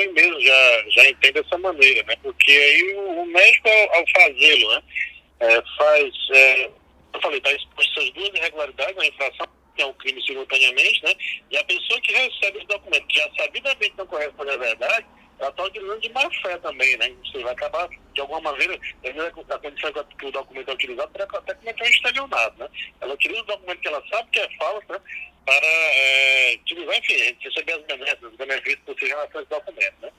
mãe mesmo já, já entende dessa maneira, né? Porque aí o, o médico, ao, ao fazê-lo, né? É, faz, é, eu falei, está exposto essas duas irregularidades, a infração, que é um crime simultaneamente, né? E a pessoa que recebe o documento, que já sabidamente não corresponde à verdade, ela está utilizando de má fé também, né? Você vai acabar, de alguma maneira, a condição que o documento é utilizado para até cometer um estelionato, né? Ela utiliza o documento que ela sabe que é falso, né? Para é, utilizar, enfim, receber as benesses, os benefícios relação a esse documento, né?